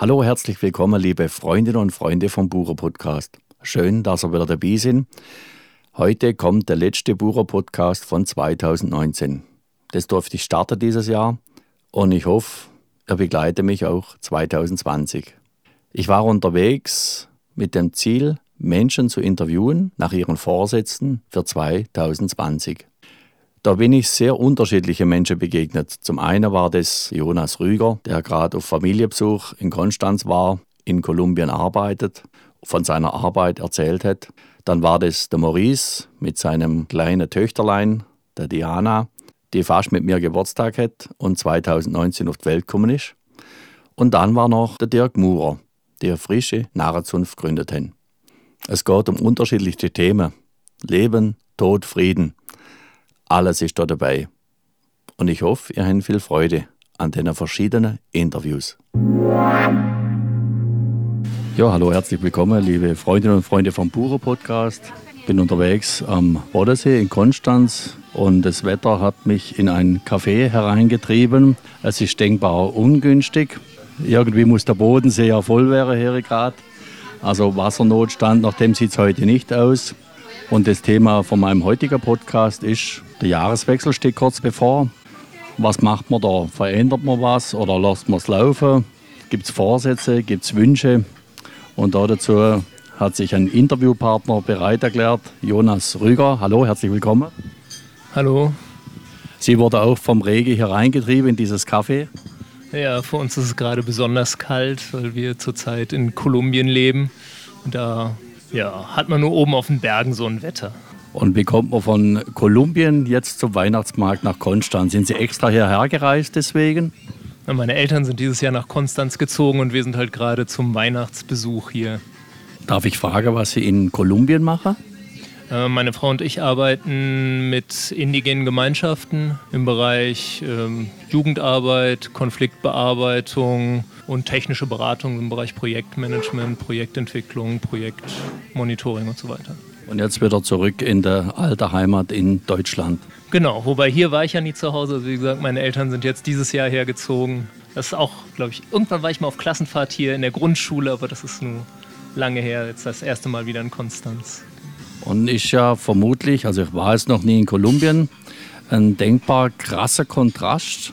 Hallo, herzlich willkommen, liebe Freundinnen und Freunde vom Bucher Podcast. Schön, dass ihr wieder dabei sind. Heute kommt der letzte Bucher Podcast von 2019. Das durfte ich starten dieses Jahr und ich hoffe, er begleitet mich auch 2020. Ich war unterwegs mit dem Ziel, Menschen zu interviewen nach ihren Vorsätzen für 2020. Da bin ich sehr unterschiedliche Menschen begegnet. Zum einen war das Jonas Rüger, der gerade auf Familienbesuch in Konstanz war, in Kolumbien arbeitet, von seiner Arbeit erzählt hat. Dann war das der Maurice mit seinem kleinen Töchterlein, der Diana, die fast mit mir Geburtstag hat und 2019 auf die Welt gekommen ist. Und dann war noch der Dirk Murer, der frische Narrenzunft gegründet hat. Es geht um unterschiedliche Themen. Leben, Tod, Frieden. Alles ist da dabei. Und ich hoffe, ihr habt viel Freude an den verschiedenen Interviews. Ja, hallo, herzlich willkommen, liebe Freundinnen und Freunde vom Bucher Podcast. Bin unterwegs am Bodensee in Konstanz und das Wetter hat mich in ein Café hereingetrieben. Es ist denkbar ungünstig. Irgendwie muss der Bodensee ja voll werden hier gerade. Also Wassernotstand, nach dem sieht es heute nicht aus. Und das Thema von meinem heutigen Podcast ist, der Jahreswechsel steht kurz bevor. Was macht man da? Verändert man was oder lässt man es laufen? Gibt es Vorsätze? Gibt es Wünsche? Und dazu hat sich ein Interviewpartner bereit erklärt, Jonas Rüger. Hallo, herzlich willkommen. Hallo. Sie wurde auch vom Regen hier reingetrieben in dieses Café. Ja, für uns ist es gerade besonders kalt, weil wir zurzeit in Kolumbien leben. Da ja, hat man nur oben auf den Bergen so ein Wetter. Und wie kommt man von Kolumbien jetzt zum Weihnachtsmarkt nach Konstanz? Sind Sie extra hierher gereist deswegen? Meine Eltern sind dieses Jahr nach Konstanz gezogen und wir sind halt gerade zum Weihnachtsbesuch hier. Darf ich fragen, was Sie in Kolumbien machen? Äh, meine Frau und ich arbeiten mit indigenen Gemeinschaften im Bereich ähm, Jugendarbeit, Konfliktbearbeitung und technische Beratung im Bereich Projektmanagement, Projektentwicklung, Projektmonitoring und so weiter. Und jetzt wieder zurück in der alte Heimat in Deutschland. Genau, wobei hier war ich ja nie zu Hause. Also wie gesagt, meine Eltern sind jetzt dieses Jahr hergezogen. Das ist auch, glaube ich, irgendwann war ich mal auf Klassenfahrt hier in der Grundschule, aber das ist nur lange her. Jetzt das erste Mal wieder in Konstanz. Und ist ja vermutlich, also ich war jetzt noch nie in Kolumbien, ein denkbar krasser Kontrast.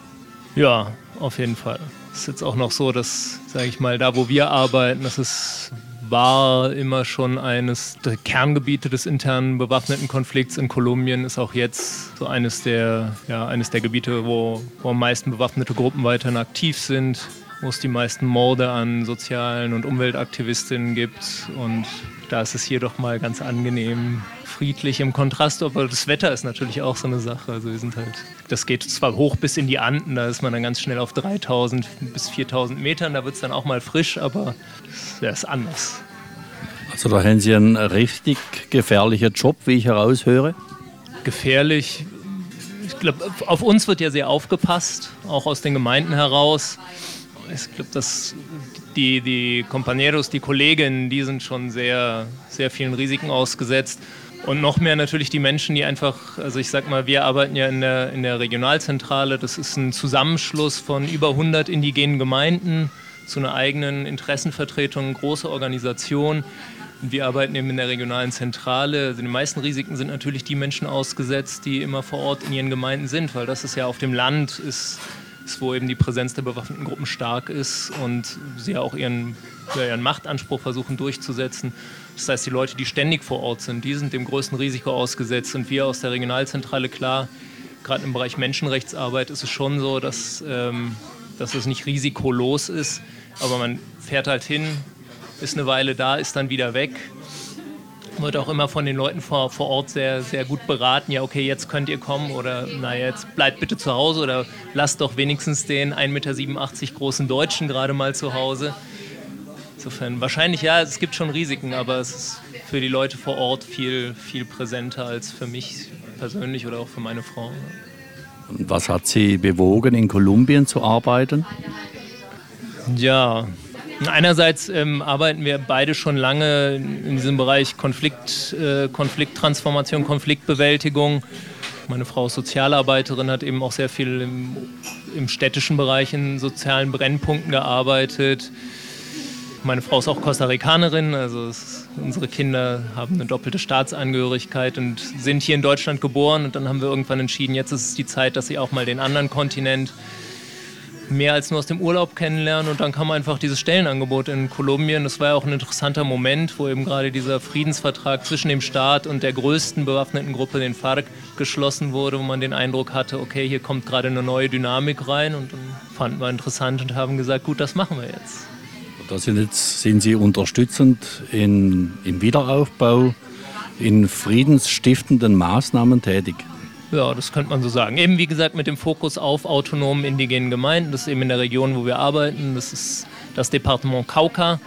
Ja, auf jeden Fall. Es ist jetzt auch noch so, dass, sage ich mal, da wo wir arbeiten, das ist, war immer schon eines der Kerngebiete des internen bewaffneten Konflikts in Kolumbien, ist auch jetzt so eines der, ja, eines der Gebiete, wo, wo am meisten bewaffnete Gruppen weiterhin aktiv sind wo es die meisten Morde an sozialen und Umweltaktivistinnen gibt. Und da ist es hier doch mal ganz angenehm friedlich im Kontrast, aber das Wetter ist natürlich auch so eine Sache. Also wir sind halt, das geht zwar hoch bis in die Anden, da ist man dann ganz schnell auf 3000 bis 4000 Metern, da wird es dann auch mal frisch, aber das ist anders. Also da haben Sie einen richtig gefährlichen Job, wie ich heraushöre. Gefährlich. Ich glaube, auf uns wird ja sehr aufgepasst, auch aus den Gemeinden heraus ich glaube, dass die, die Compañeros, die Kolleginnen, die sind schon sehr, sehr vielen Risiken ausgesetzt. Und noch mehr natürlich die Menschen, die einfach, also ich sag mal, wir arbeiten ja in der, in der Regionalzentrale. Das ist ein Zusammenschluss von über 100 indigenen Gemeinden zu einer eigenen Interessenvertretung, große Organisation. Wir arbeiten eben in der regionalen Zentrale. Also die meisten Risiken sind natürlich die Menschen ausgesetzt, die immer vor Ort in ihren Gemeinden sind, weil das ist ja auf dem Land, ist wo eben die Präsenz der bewaffneten Gruppen stark ist und sie ja auch ihren, ihren Machtanspruch versuchen durchzusetzen. Das heißt, die Leute, die ständig vor Ort sind, die sind dem größten Risiko ausgesetzt. Und wir aus der Regionalzentrale, klar, gerade im Bereich Menschenrechtsarbeit ist es schon so, dass, ähm, dass es nicht risikolos ist. Aber man fährt halt hin, ist eine Weile da, ist dann wieder weg wird auch immer von den Leuten vor, vor Ort sehr, sehr gut beraten. Ja, okay, jetzt könnt ihr kommen oder naja, jetzt bleibt bitte zu Hause oder lasst doch wenigstens den 1,87 Meter großen Deutschen gerade mal zu Hause. Insofern, wahrscheinlich ja, es gibt schon Risiken, aber es ist für die Leute vor Ort viel, viel präsenter als für mich persönlich oder auch für meine Frau. Was hat Sie bewogen, in Kolumbien zu arbeiten? Ja, Einerseits ähm, arbeiten wir beide schon lange in diesem Bereich Konflikt, äh, Konflikttransformation, Konfliktbewältigung. Meine Frau ist Sozialarbeiterin, hat eben auch sehr viel im, im städtischen Bereich in sozialen Brennpunkten gearbeitet. Meine Frau ist auch Costa Ricanerin, also ist, unsere Kinder haben eine doppelte Staatsangehörigkeit und sind hier in Deutschland geboren. Und dann haben wir irgendwann entschieden, jetzt ist es die Zeit, dass sie auch mal den anderen Kontinent mehr als nur aus dem Urlaub kennenlernen. Und dann kam einfach dieses Stellenangebot in Kolumbien. Das war ja auch ein interessanter Moment, wo eben gerade dieser Friedensvertrag zwischen dem Staat und der größten bewaffneten Gruppe, den FARC, geschlossen wurde, wo man den Eindruck hatte, okay, hier kommt gerade eine neue Dynamik rein. Und dann fanden wir interessant und haben gesagt, gut, das machen wir jetzt. Da sind, jetzt, sind Sie unterstützend in, im Wiederaufbau, in friedensstiftenden Maßnahmen tätig. Ja, das könnte man so sagen. Eben wie gesagt mit dem Fokus auf autonomen indigenen Gemeinden. Das ist eben in der Region, wo wir arbeiten. Das ist das Departement Cauca.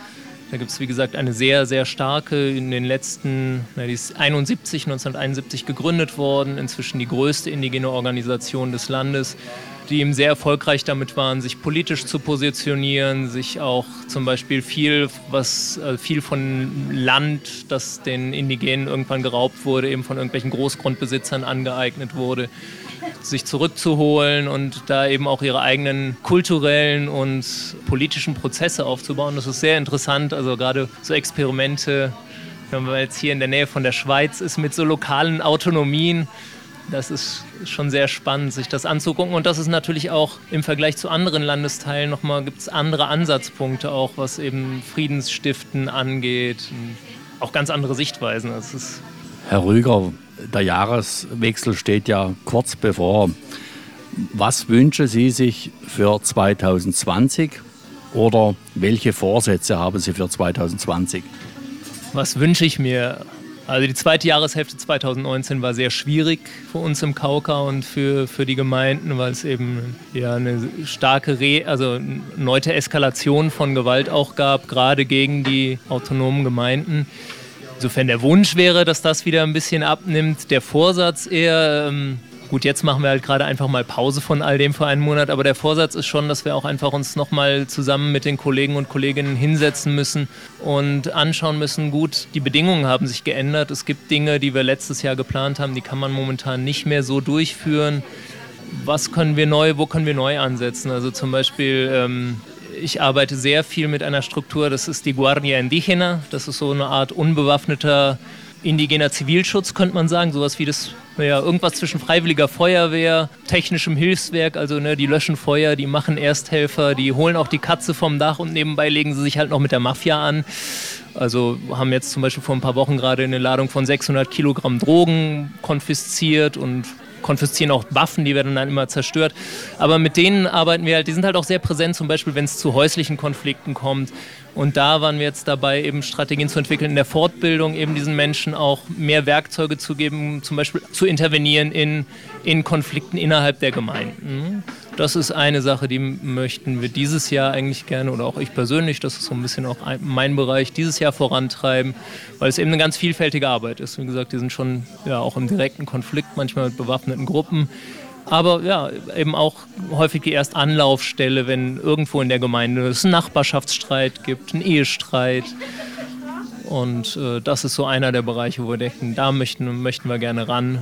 Da gibt es wie gesagt eine sehr, sehr starke, in den letzten, na, die ist 71, 1971 gegründet worden, inzwischen die größte indigene Organisation des Landes die eben sehr erfolgreich damit waren, sich politisch zu positionieren, sich auch zum Beispiel viel, was äh, viel von Land, das den Indigenen irgendwann geraubt wurde, eben von irgendwelchen Großgrundbesitzern angeeignet wurde, sich zurückzuholen und da eben auch ihre eigenen kulturellen und politischen Prozesse aufzubauen. Das ist sehr interessant, also gerade so Experimente, wenn man jetzt hier in der Nähe von der Schweiz ist, mit so lokalen Autonomien, das ist schon sehr spannend, sich das anzugucken. Und das ist natürlich auch im Vergleich zu anderen Landesteilen nochmal, gibt es andere Ansatzpunkte auch, was eben Friedensstiften angeht. Auch ganz andere Sichtweisen. Das ist Herr Rüger, der Jahreswechsel steht ja kurz bevor. Was wünschen Sie sich für 2020 oder welche Vorsätze haben Sie für 2020? Was wünsche ich mir? Also die zweite Jahreshälfte 2019 war sehr schwierig für uns im Kauka und für, für die Gemeinden, weil es eben ja eine starke, Re also erneute Eskalation von Gewalt auch gab, gerade gegen die autonomen Gemeinden. Insofern der Wunsch wäre, dass das wieder ein bisschen abnimmt. Der Vorsatz eher, ähm, Gut, jetzt machen wir halt gerade einfach mal Pause von all dem für einen Monat, aber der Vorsatz ist schon, dass wir auch einfach uns nochmal zusammen mit den Kollegen und Kolleginnen hinsetzen müssen und anschauen müssen, gut, die Bedingungen haben sich geändert. Es gibt Dinge, die wir letztes Jahr geplant haben, die kann man momentan nicht mehr so durchführen. Was können wir neu, wo können wir neu ansetzen? Also zum Beispiel ähm, ich arbeite sehr viel mit einer Struktur, das ist die Guardia Indígena. Das ist so eine Art unbewaffneter indigener Zivilschutz, könnte man sagen. Sowas wie das ja, irgendwas zwischen freiwilliger Feuerwehr, technischem Hilfswerk, also ne, die löschen Feuer, die machen Ersthelfer, die holen auch die Katze vom Dach und nebenbei legen sie sich halt noch mit der Mafia an. Also haben jetzt zum Beispiel vor ein paar Wochen gerade eine Ladung von 600 Kilogramm Drogen konfisziert und konfiszieren auch Waffen, die werden dann immer zerstört. Aber mit denen arbeiten wir halt, die sind halt auch sehr präsent, zum Beispiel wenn es zu häuslichen Konflikten kommt. Und da waren wir jetzt dabei, eben Strategien zu entwickeln in der Fortbildung, eben diesen Menschen auch mehr Werkzeuge zu geben, zum Beispiel zu intervenieren in, in Konflikten innerhalb der Gemeinden. Das ist eine Sache, die möchten wir dieses Jahr eigentlich gerne oder auch ich persönlich, das ist so ein bisschen auch mein Bereich, dieses Jahr vorantreiben, weil es eben eine ganz vielfältige Arbeit ist. Wie gesagt, die sind schon ja, auch im direkten Konflikt, manchmal mit bewaffneten Gruppen aber ja, eben auch häufig die Erstanlaufstelle, wenn irgendwo in der Gemeinde es einen Nachbarschaftsstreit gibt, einen Ehestreit. Und äh, das ist so einer der Bereiche, wo wir denken, da möchten, möchten wir gerne ran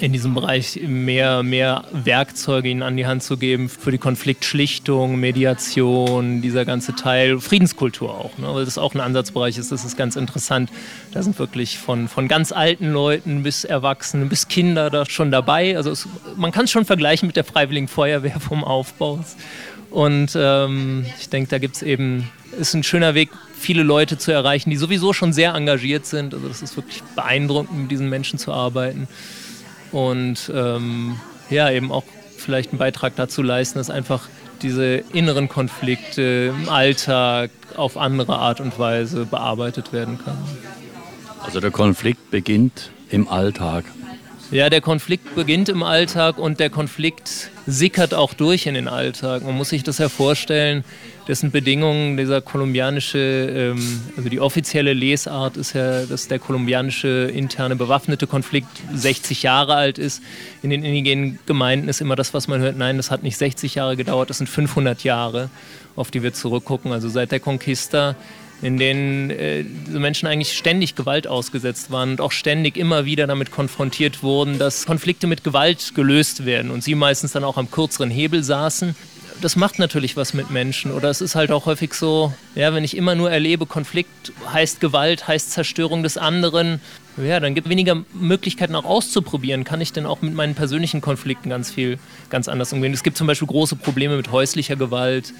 in diesem Bereich mehr, mehr Werkzeuge ihnen an die Hand zu geben für die Konfliktschlichtung, Mediation, dieser ganze Teil, Friedenskultur auch, ne? weil das auch ein Ansatzbereich ist, das ist ganz interessant. Da sind wirklich von, von ganz alten Leuten bis Erwachsenen bis Kinder da schon dabei. Also es, man kann es schon vergleichen mit der Freiwilligen Feuerwehr vom Aufbau. Und ähm, ich denke, da gibt es eben, ist ein schöner Weg, viele Leute zu erreichen, die sowieso schon sehr engagiert sind. Also das ist wirklich beeindruckend, mit diesen Menschen zu arbeiten und ähm, ja, eben auch vielleicht einen Beitrag dazu leisten, dass einfach diese inneren Konflikte im Alltag auf andere Art und Weise bearbeitet werden können. Also der Konflikt beginnt im Alltag. Ja, der Konflikt beginnt im Alltag und der Konflikt sickert auch durch in den Alltag. Man muss sich das ja vorstellen, dessen Bedingungen dieser kolumbianische, ähm, also die offizielle Lesart ist ja, dass der kolumbianische interne bewaffnete Konflikt 60 Jahre alt ist. In den indigenen Gemeinden ist immer das, was man hört, nein, das hat nicht 60 Jahre gedauert, das sind 500 Jahre, auf die wir zurückgucken. Also seit der Conquista in denen äh, Menschen eigentlich ständig Gewalt ausgesetzt waren und auch ständig immer wieder damit konfrontiert wurden, dass Konflikte mit Gewalt gelöst werden und sie meistens dann auch am kürzeren Hebel saßen. das macht natürlich was mit Menschen. Oder es ist halt auch häufig so, ja, wenn ich immer nur erlebe, Konflikt heißt Gewalt, heißt Zerstörung des anderen, ja, dann gibt es weniger Möglichkeiten auch auszuprobieren. Kann ich denn auch mit meinen persönlichen Konflikten ganz viel, ganz anders umgehen? Es gibt zum Beispiel große Probleme mit häuslicher Gewalt,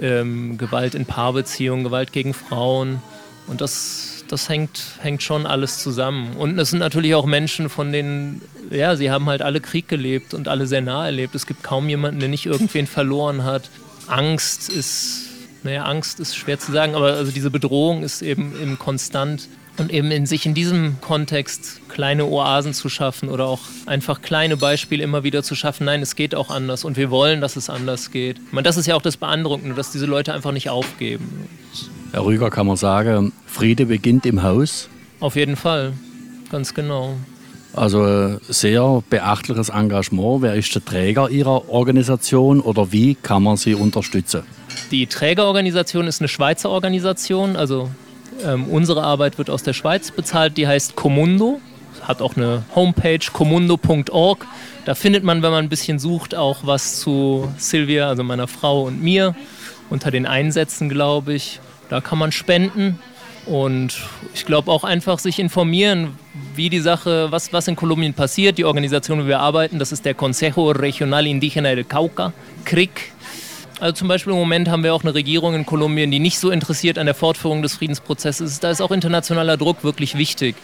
ähm, Gewalt in Paarbeziehungen, Gewalt gegen Frauen. Und das, das hängt, hängt schon alles zusammen. Und es sind natürlich auch Menschen, von denen, ja, sie haben halt alle Krieg gelebt und alle sehr nah erlebt. Es gibt kaum jemanden, der nicht irgendwen verloren hat. Angst ist, naja, Angst ist schwer zu sagen, aber also diese Bedrohung ist eben, eben konstant. Und eben in sich in diesem Kontext kleine Oasen zu schaffen oder auch einfach kleine Beispiele immer wieder zu schaffen, nein, es geht auch anders und wir wollen, dass es anders geht. Ich meine, das ist ja auch das Beeindruckende, dass diese Leute einfach nicht aufgeben. Herr Rüger, kann man sagen, Friede beginnt im Haus? Auf jeden Fall, ganz genau. Also sehr beachtliches Engagement. Wer ist der Träger Ihrer Organisation oder wie kann man sie unterstützen? Die Trägerorganisation ist eine Schweizer Organisation. Also ähm, unsere Arbeit wird aus der Schweiz bezahlt. Die heißt Comundo. Hat auch eine Homepage, comundo.org. Da findet man, wenn man ein bisschen sucht, auch was zu Silvia, also meiner Frau und mir. Unter den Einsätzen, glaube ich. Da kann man spenden und ich glaube auch einfach sich informieren, wie die Sache, was, was in Kolumbien passiert. Die Organisation, wo wir arbeiten, das ist der Consejo Regional Indígena del Cauca, CRIC. Also zum Beispiel im Moment haben wir auch eine Regierung in Kolumbien, die nicht so interessiert an der Fortführung des Friedensprozesses ist. Da ist auch internationaler Druck wirklich wichtig,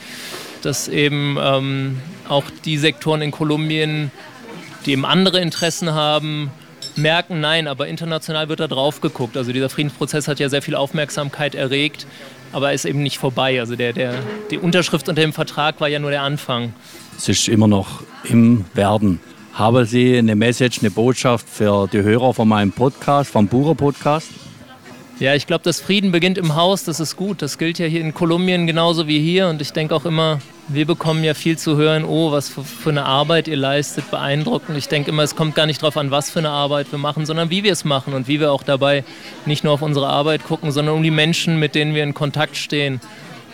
dass eben ähm, auch die Sektoren in Kolumbien, die eben andere Interessen haben, merken, nein, aber international wird da drauf geguckt. Also dieser Friedensprozess hat ja sehr viel Aufmerksamkeit erregt, aber ist eben nicht vorbei. Also der, der, die Unterschrift unter dem Vertrag war ja nur der Anfang. Es ist immer noch im Werden. Haben Sie eine Message, eine Botschaft für die Hörer von meinem Podcast, vom Bucher Podcast? Ja, ich glaube, das Frieden beginnt im Haus, das ist gut. Das gilt ja hier in Kolumbien genauso wie hier. Und ich denke auch immer, wir bekommen ja viel zu hören, oh, was für eine Arbeit ihr leistet, beeindruckend. Ich denke immer, es kommt gar nicht darauf an, was für eine Arbeit wir machen, sondern wie wir es machen und wie wir auch dabei nicht nur auf unsere Arbeit gucken, sondern um die Menschen, mit denen wir in Kontakt stehen.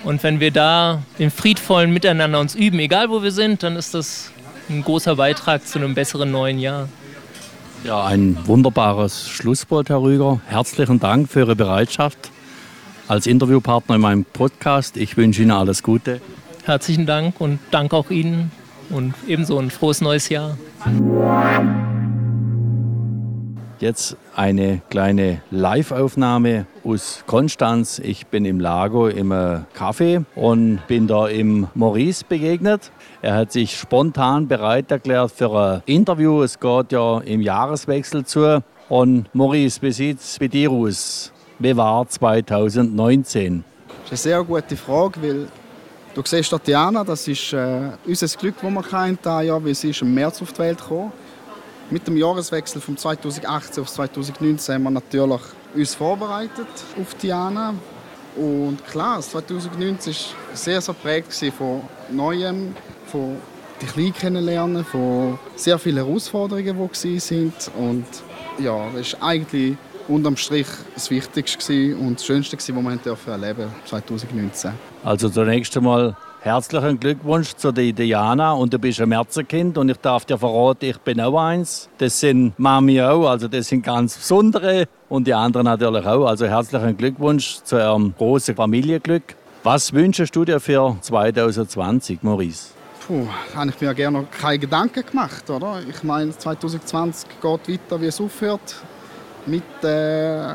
Und wenn wir da im friedvollen Miteinander uns üben, egal wo wir sind, dann ist das ein großer Beitrag zu einem besseren neuen Jahr. Ja, ein wunderbares Schlusswort, Herr Rüger. Herzlichen Dank für Ihre Bereitschaft als Interviewpartner in meinem Podcast. Ich wünsche Ihnen alles Gute. Herzlichen Dank und Dank auch Ihnen und ebenso ein frohes neues Jahr. Jetzt eine kleine Live-Aufnahme aus Konstanz. Ich bin im Lago im Café und bin da im Maurice begegnet. Er hat sich spontan bereit erklärt für ein Interview. Es geht ja im Jahreswechsel zu. Und Maurice, wie sieht es bei dir aus? Wie war 2019? Das ist eine sehr gute Frage, weil du siehst Tatjana, das ist äh, unser Glück, das wir haben, Jahr, weil sie ist im März auf die Welt gekommen mit dem Jahreswechsel von 2018 auf 2019 haben wir natürlich uns vorbereitet auf Diana. Und klar, 2019 war sehr, sehr prägt von Neuem, von die Kleinen kennenlernen, von sehr vielen Herausforderungen, die waren. Und ja, das war eigentlich unterm Strich das Wichtigste und das Schönste, was wir erleben durften 2019. Also zunächst einmal Herzlichen Glückwunsch zu der Diana und du bist ein Märzerkind und ich darf dir verraten, ich bin auch eins. Das sind Mami auch, also das sind ganz besondere und die anderen natürlich auch. Also herzlichen Glückwunsch zu eurem großen Familienglück. Was wünschst du dir für 2020, Maurice? Puh, habe ich mir gerne keine Gedanken gemacht, oder? Ich meine, 2020 geht weiter, wie es aufhört. Mit, äh,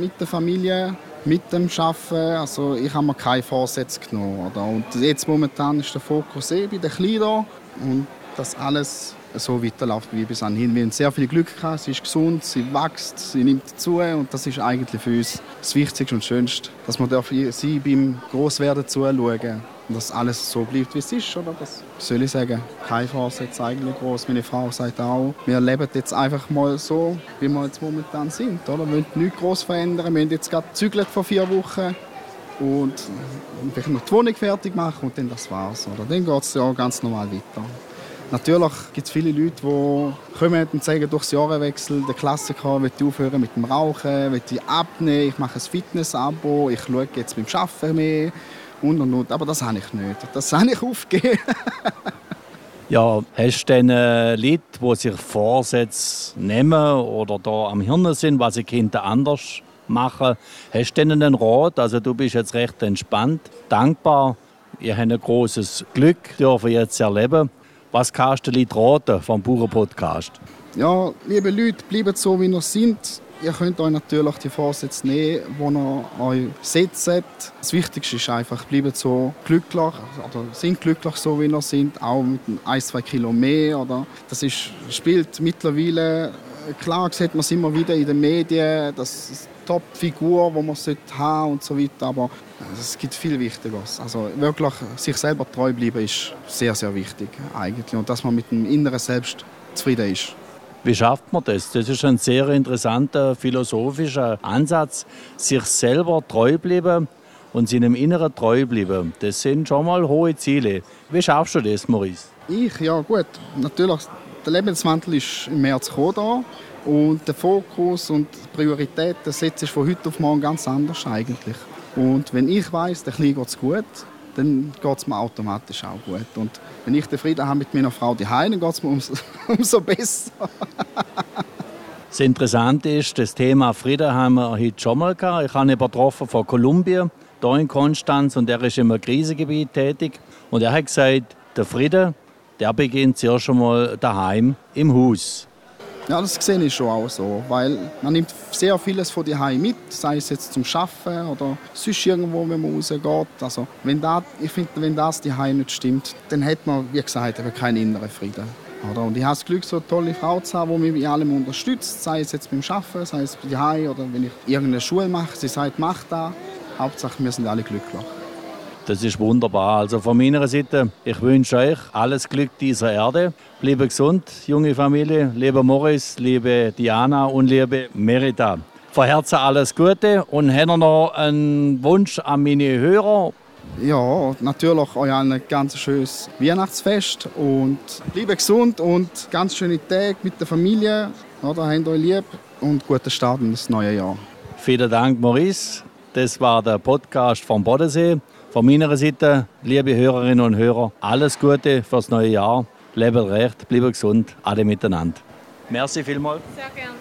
mit der Familie, mit dem Arbeiten. Also ich habe mir keine Vorsätze genommen. Oder? Und jetzt momentan ist der Fokus eh bei den Kleinen und dass alles so weiterläuft wie bis anhin. Wir haben sehr viel Glück gehabt, sie ist gesund, sie wächst, sie nimmt zu und das ist eigentlich für uns das Wichtigste und Schönste, dass wir sie beim Großwerden zuschauen und dass alles so bleibt, wie es ist. Oder? Das soll ich sagen, kein Vorsatz eigentlich groß. Meine Frau sagt auch, wir leben jetzt einfach mal so, wie wir jetzt momentan sind. Oder? Wir wollen nichts groß verändern. Wir haben jetzt gerade gezügelt vor vier Wochen und vielleicht noch die Wohnung fertig machen und dann das war's. Oder? Dann geht es ja ganz normal weiter. Natürlich gibt es viele Leute, die kommen und sagen, durch das Jahreswechsel, der Klassiker, will aufhören mit dem Rauchen, will ich abnehmen, ich mache ein Fitness-Abo, ich schaue jetzt beim Arbeiten mehr und und und. Aber das habe ich nicht. Das habe ich aufgegeben. Ja, hast du denn äh, Leute, die sich Vorsätze nehmen oder da am Hirn sind, was sie Kinder anders machen? Hast du denen einen Rat? Also du bist jetzt recht entspannt, dankbar. Ihr habt ein großes Glück, dürfen jetzt erleben. Was kannst du den Leuten raten vom Bauern-Podcast? Ja, liebe Leute, bleibt so, wie ihr seid. Ihr könnt euch natürlich die Vorsätze nehmen, die ihr euch setzt. Das Wichtigste ist einfach, bleibt so glücklich oder sind glücklich so, wie ihr seid, auch mit ein, zwei Kilo mehr. Oder das ist, spielt mittlerweile, klar sieht man es immer wieder in den Medien, das Top-Figur, die man haben und so weiter, aber es gibt viel Wichtigeres. Also wirklich sich selber treu bleiben ist sehr, sehr wichtig eigentlich und dass man mit dem inneren Selbst zufrieden ist. Wie schafft man das? Das ist ein sehr interessanter philosophischer Ansatz. Sich selber treu bleiben und seinem Inneren treu bleiben. Das sind schon mal hohe Ziele. Wie schaffst du das, Maurice? Ich? Ja gut, natürlich. Der Lebenswandel ist im März gekommen und der Fokus und die Prioritäten setzt von heute auf morgen ganz anders eigentlich. Und wenn ich weiß, der Kleine geht es gut, dann geht es mir automatisch auch gut. Und wenn ich den Frieden habe mit meiner Frau daheim, dann geht es mir umso, umso besser. das Interessante ist, das Thema Frieden haben wir heute schon mal gehabt. Ich habe ihn getroffen von Kolumbien, hier in Konstanz, und er ist im Krisengebiet tätig. Und er hat gesagt, der Frieden, der beginnt zuerst schon mal daheim im Haus. Ja, das sehe ich schon auch so, weil man nimmt sehr vieles von daheim mit, sei es jetzt zum Schaffen oder sonst irgendwo, wenn man rausgeht. Also wenn da, ich finde, wenn das daheim nicht stimmt, dann hat man, wie gesagt, keinen inneren Frieden. Oder? Und ich habe das Glück, so eine tolle Frau zu haben, die mich in allem unterstützt, sei es jetzt beim Schaffen, sei es daheim oder wenn ich irgendeine Schule mache. Sie sagt, mach da. Hauptsache, wir sind alle glücklich. Das ist wunderbar. Also von meiner Seite, ich wünsche euch alles Glück dieser Erde. Bleibe gesund, junge Familie. Lieber Morris, liebe Diana und liebe Merita. Von Herzen alles Gute und hätte noch einen Wunsch an meine Hörer. Ja, natürlich euch ein ganz schönes Weihnachtsfest und bleibe gesund und ganz schöne Tage mit der Familie. Oder habt euch lieb und guten Start ins neue Jahr. Vielen Dank, Maurice. Das war der Podcast vom Bodensee. Von meiner Seite, liebe Hörerinnen und Hörer, alles Gute fürs neue Jahr. Lebe recht, bleibe gesund, alle miteinander. Merci vielmals. Sehr gern,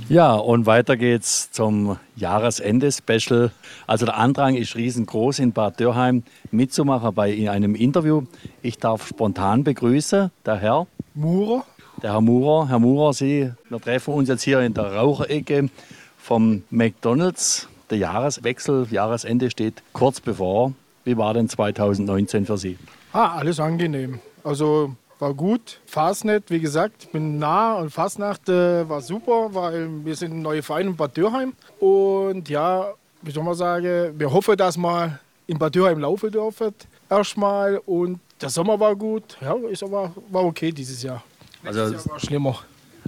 bitte. Ja, und weiter geht's zum Jahresende-Special. Also der Andrang ist riesengroß in Bad Dürheim mitzumachen bei einem Interview. Ich darf spontan begrüßen, der Herr Murer. Der Herr Murer. Herr Murer, Sie, wir treffen uns jetzt hier in der Raucherecke vom McDonalds der Jahreswechsel, Jahresende steht kurz bevor. Wie war denn 2019 für Sie? Ah, alles angenehm. Also war gut. Fastnet, wie gesagt, ich bin nah und Fastnacht äh, war super, weil wir sind ein neuer Verein in Bad Dürheim. Und ja, wie soll man sagen, wir hoffen, dass wir in Bad Dürheim laufen dürfen. Erstmal. Und der Sommer war gut. Ja, ist aber, war okay dieses Jahr. Also, Jahr war schlimmer.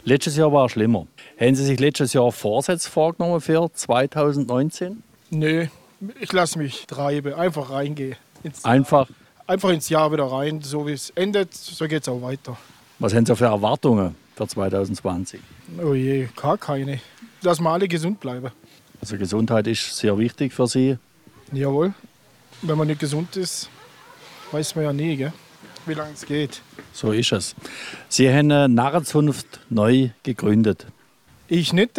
Letztes Jahr war schlimmer. Haben Sie sich letztes Jahr Vorsätze vorgenommen für 2019? Nee, ich lasse mich treiben, einfach reingehen. Einfach? Einfach ins Jahr wieder rein. So wie es endet, so geht es auch weiter. Was haben Sie für Erwartungen für 2020? Oh je, gar keine. Dass wir alle gesund bleiben. Also Gesundheit ist sehr wichtig für Sie? Jawohl. Wenn man nicht gesund ist, weiß man ja nie, gell? Wie lange es geht. So ist es. Sie haben eine Narrenzunft neu gegründet. Ich nicht,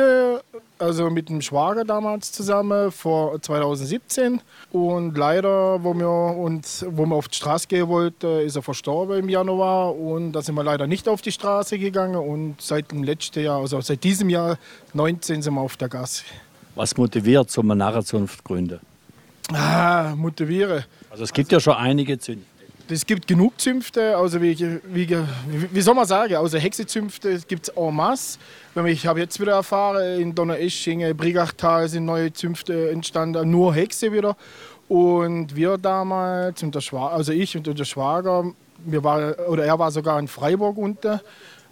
also mit dem Schwager damals zusammen vor 2017 und leider, wo wir uns, wo wir auf die Straße gehen wollten, ist er verstorben im Januar und da sind wir leider nicht auf die Straße gegangen und seit dem letzten Jahr, also seit diesem Jahr 19 sind wir auf der Gasse. Was motiviert, so eine Narrenzunft gründen? Ah, motiviere. Also es gibt ja schon einige Zünfte. Es gibt genug Zünfte, also wie, wie, wie soll man sagen, also Hexezünfte gibt es en masse. Ich habe jetzt wieder erfahren, in Donaueschingen, Brigachtal sind neue Zünfte entstanden, nur Hexe wieder. Und wir damals, also ich und der Schwager, wir war, oder er war sogar in Freiburg unten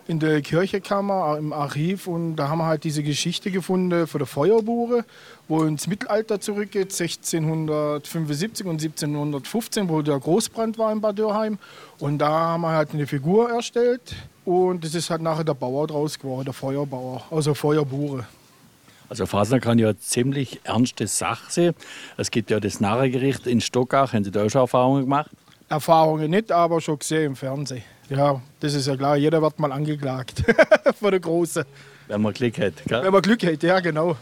in der Kirchekammer im Archiv und da haben wir halt diese Geschichte gefunden von der Feuerbuhre, wo ins Mittelalter zurückgeht, 1675 und 1715, wo der Großbrand war in Bad Dürheim. Und da haben wir halt eine Figur erstellt und das ist halt nachher der Bauer draus geworden, der Feuerbauer, also Feuerbuhre. Also Fasner kann ja ziemlich ernste Sache sein. Es gibt ja das Narrengericht in Stockach, haben Sie da schon Erfahrungen gemacht? Erfahrungen nicht, aber schon gesehen im Fernsehen. Ja, das ist ja klar, jeder wird mal angeklagt von der Große. Wenn man Glück hat, gell? Wenn man Glück hat, ja genau.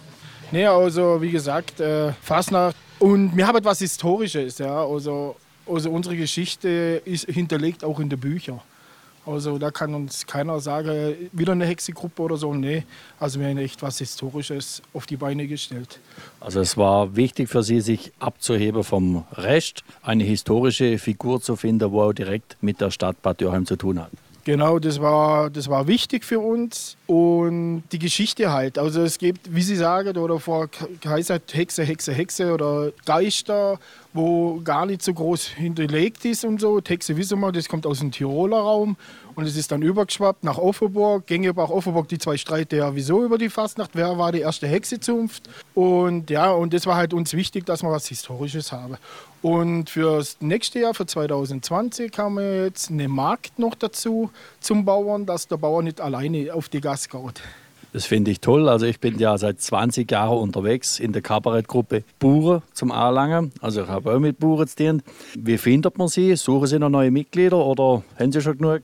Nee, also wie gesagt, äh, Fasnacht und wir haben etwas Historisches, ja, also, also unsere Geschichte ist hinterlegt auch in den Büchern. Also da kann uns keiner sagen, wieder eine Hexegruppe oder so. Nee, also wir haben echt was Historisches auf die Beine gestellt. Also es war wichtig für Sie, sich abzuheben vom Rest, eine historische Figur zu finden, wo auch direkt mit der Stadt Bad Dürheim zu tun hat. Genau, das war, das war wichtig für uns und die Geschichte halt. Also es gibt, wie Sie sagen, oder vor Kaiser Hexe, Hexe, Hexe oder Geister, wo gar nicht so groß hinterlegt ist und so. Hexe wissen wir, das kommt aus dem Tiroler Raum und es ist dann übergeschwappt nach Offenburg. Gengebach, Offenburg, die zwei streiten ja wieso über die Fastnacht. Wer war die erste Hexezunft? Und ja, und das war halt uns wichtig, dass wir was Historisches haben. Und fürs nächste Jahr, für 2020, haben wir jetzt eine Markt noch dazu zum Bauern, dass der Bauer nicht alleine auf die Gas geht. Das finde ich toll. Also ich bin ja seit 20 Jahren unterwegs in der Kabarettgruppe Bure zum Erlangen. Also ich habe auch mit Buren zu tun. Wie findet man sie? Suchen Sie noch neue Mitglieder oder haben Sie schon genug?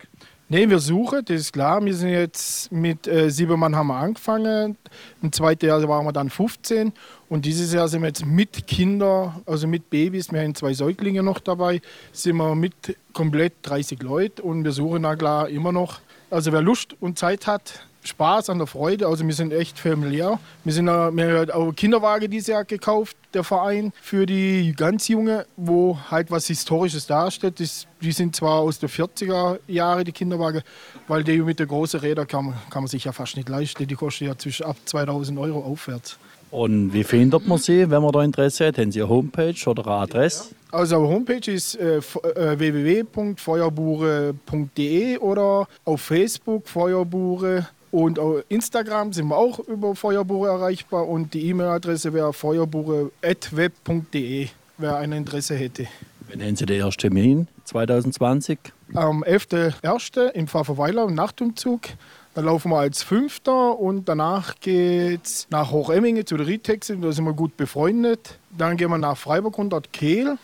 Nee, wir suchen, das ist klar. Wir sind jetzt mit äh, sieben Mann haben wir angefangen. Im zweiten Jahr waren wir dann 15. Und dieses Jahr sind wir jetzt mit Kindern, also mit Babys, wir haben zwei Säuglinge noch dabei, sind wir mit komplett 30 Leute. Und wir suchen da klar immer noch. Also wer Lust und Zeit hat, Spaß an der Freude. Also wir sind echt familiär. Wir sind wir haben auch Kinderwagen dieses Jahr gekauft, der Verein, für die ganz Junge, wo halt was Historisches darstellt. Das, die sind zwar aus den 40er Jahren, die Kinderwagen, weil die mit den großen Rädern kann, kann man sich ja fast nicht leisten. Die kosten ja zwischen ab 2000 Euro aufwärts. Und wie findet man sie, wenn man da Interesse hat? Haben Sie eine Homepage oder eine Adresse? Also unsere Homepage ist äh, äh www.feuerbure.de oder auf Facebook Feuerbure und auf Instagram sind wir auch über Feuerbure erreichbar und die E-Mail-Adresse wäre feuerbure.web.de, wer ein Interesse hätte. Wann haben Sie den ersten Termin 2020? Am 11.01. im Pfafferweiler im Nachtumzug. Da laufen wir als Fünfter und danach geht es nach Hochemmingen zu der Ritexe, da sind wir gut befreundet. Dann gehen wir nach Freiburg runter, Kehl,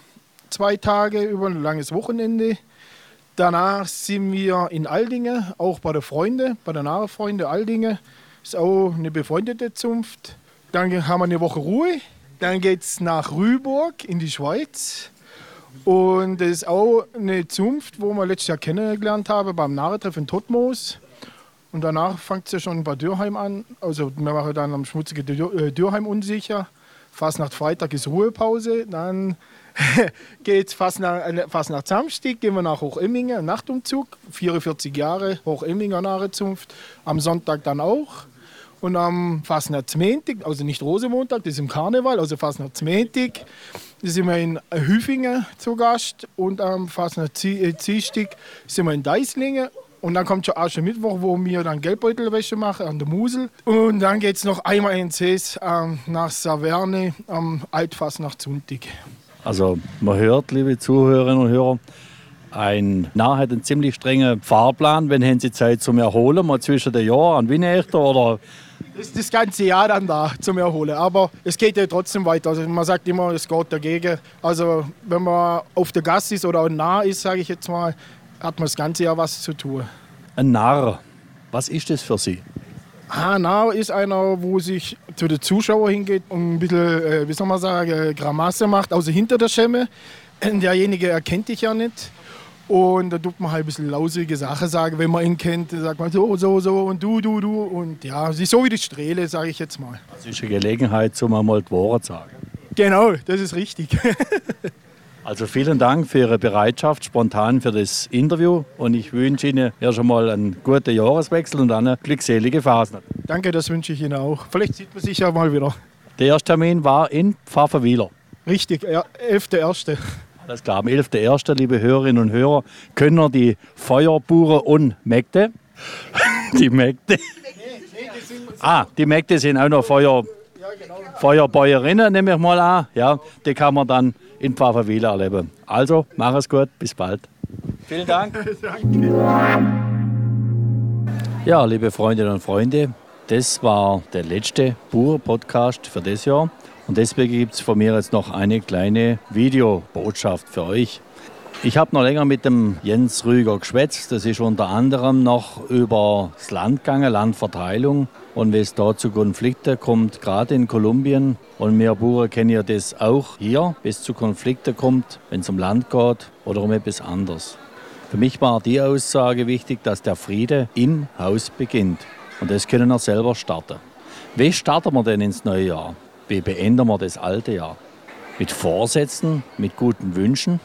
zwei Tage über ein langes Wochenende. Danach sind wir in Aldinge, auch bei der Freunde, bei der Nahe Freunde Aldinge. Ist auch eine befreundete Zunft. Dann haben wir eine Woche Ruhe. Dann geht es nach Rüburg in die Schweiz. Und das ist auch eine Zunft, wo wir letztes Jahr kennengelernt haben beim Naretreff in Totmoos. Und danach fängt es ja schon bei Dürheim an. Also wir machen dann am schmutzigen äh, Dürheim unsicher. Fast nach Freitag ist Ruhepause. Dann geht fast nach, äh, fast nach Samstag, gehen wir nach Hochemmingen, Nachtumzug, 44 Jahre Hochemminger Narezunft, am Sonntag dann auch. Und am Fastnachtsmontag, also nicht Rosemontag, das ist im Karneval, also Fastnachtsmontag, da sind wir in Hüfingen zu Gast und am Fastnachtsdienstag sind wir in Deislingen und dann kommt schon Aschermittwoch, wo wir dann Geldbeutelwäsche machen an der Musel. Und dann geht es noch einmal in Sees ähm, nach Saverne am Altfass nach Zuntig. Also man hört, liebe Zuhörerinnen und Hörer, ein Narr hat einen ziemlich strengen Fahrplan. Wenn haben Sie Zeit zum Erholen, mal zwischen den Jahren an Weihnachten oder das ist das ganze Jahr dann da zum Erholen. Aber es geht ja trotzdem weiter. Also man sagt immer, es geht dagegen. Also wenn man auf der Gas ist oder nah ist, sage ich jetzt mal, hat man das ganze Jahr was zu tun. Ein Narr, was ist das für Sie? Ah, Narr ist einer, wo sich zu den Zuschauern hingeht und ein bisschen, äh, wie soll man sagen, Gramasse macht, also hinter der Schemme. Derjenige erkennt dich ja nicht. Und da tut man halt ein bisschen lausige Sachen sagen, wenn man ihn kennt. sagt man so, so, so und du, du, du. Und ja, sie ist so wie die Strähle, sage ich jetzt mal. Das ist eine Gelegenheit, zum einmal die Wahrheit zu sagen. Genau, das ist richtig. Also vielen Dank für Ihre Bereitschaft spontan für das Interview und ich wünsche Ihnen ja schon mal einen guten Jahreswechsel und eine glückselige Phase. Danke, das wünsche ich Ihnen auch. Vielleicht sieht man sich ja mal wieder. Der erste Termin war in Pfafferwieler. Richtig, 11.1. Alles klar, am 11.1., liebe Hörerinnen und Hörer, können wir die Feuerburen und Mägde, die Mägde, ah, die Mägde sind auch noch Feuer, Feuerbäuerinnen, nehme ich mal an. Ja, die kann man dann in Pfafferwieler erleben. Also, mach es gut, bis bald. Vielen Dank. Ja, liebe Freundinnen und Freunde, das war der letzte Bauer-Podcast für das Jahr. Und deswegen gibt es von mir jetzt noch eine kleine Videobotschaft für euch. Ich habe noch länger mit dem Jens Rüger geschwätzt. Das ist unter anderem noch über das Land gegangen, Landverteilung und wie es da zu Konflikten kommt, gerade in Kolumbien. Und wir Bauern kennen ja das auch hier, wie es zu Konflikten kommt, wenn es um Land geht oder um etwas anderes. Für mich war die Aussage wichtig, dass der Friede im Haus beginnt. Und das können wir selber starten. Wie starten wir denn ins neue Jahr? Wie beenden wir das alte Jahr? Mit Vorsätzen, mit guten Wünschen?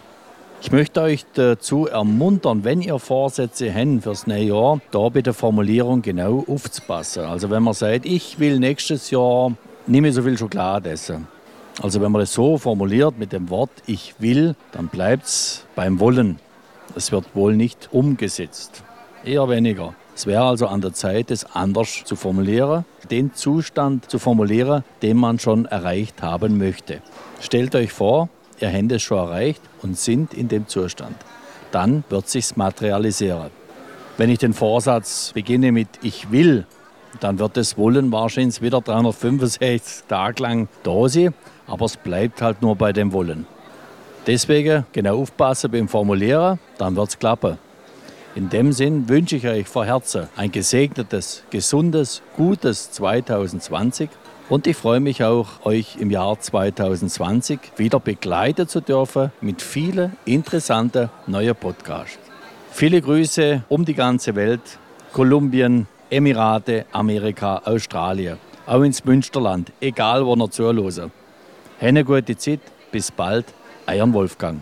Ich möchte euch dazu ermuntern, wenn ihr Vorsätze habt fürs neue Jahr, da bei der Formulierung genau aufzupassen. Also wenn man sagt, ich will nächstes Jahr nicht mehr so viel Schokolade essen. Also wenn man das so formuliert mit dem Wort ich will, dann bleibt es beim Wollen. Es wird wohl nicht umgesetzt. Eher weniger. Es wäre also an der Zeit, es anders zu formulieren, den Zustand zu formulieren, den man schon erreicht haben möchte. Stellt euch vor, ihr es schon erreicht und sind in dem Zustand. Dann wird sich's materialisieren. Wenn ich den Vorsatz beginne mit Ich will, dann wird das Wollen wahrscheinlich wieder 365 Tage lang da sein, aber es bleibt halt nur bei dem Wollen. Deswegen genau aufpassen beim Formulieren, dann wird es klappen. In dem Sinn wünsche ich euch von Herzen ein gesegnetes, gesundes, gutes 2020 und ich freue mich auch, euch im Jahr 2020 wieder begleiten zu dürfen mit vielen interessanten neuen Podcasts. Viele Grüße um die ganze Welt, Kolumbien, Emirate, Amerika, Australien, auch ins Münsterland, egal wo ihr zuhören. Eine gute Zeit, bis bald, euer Wolfgang.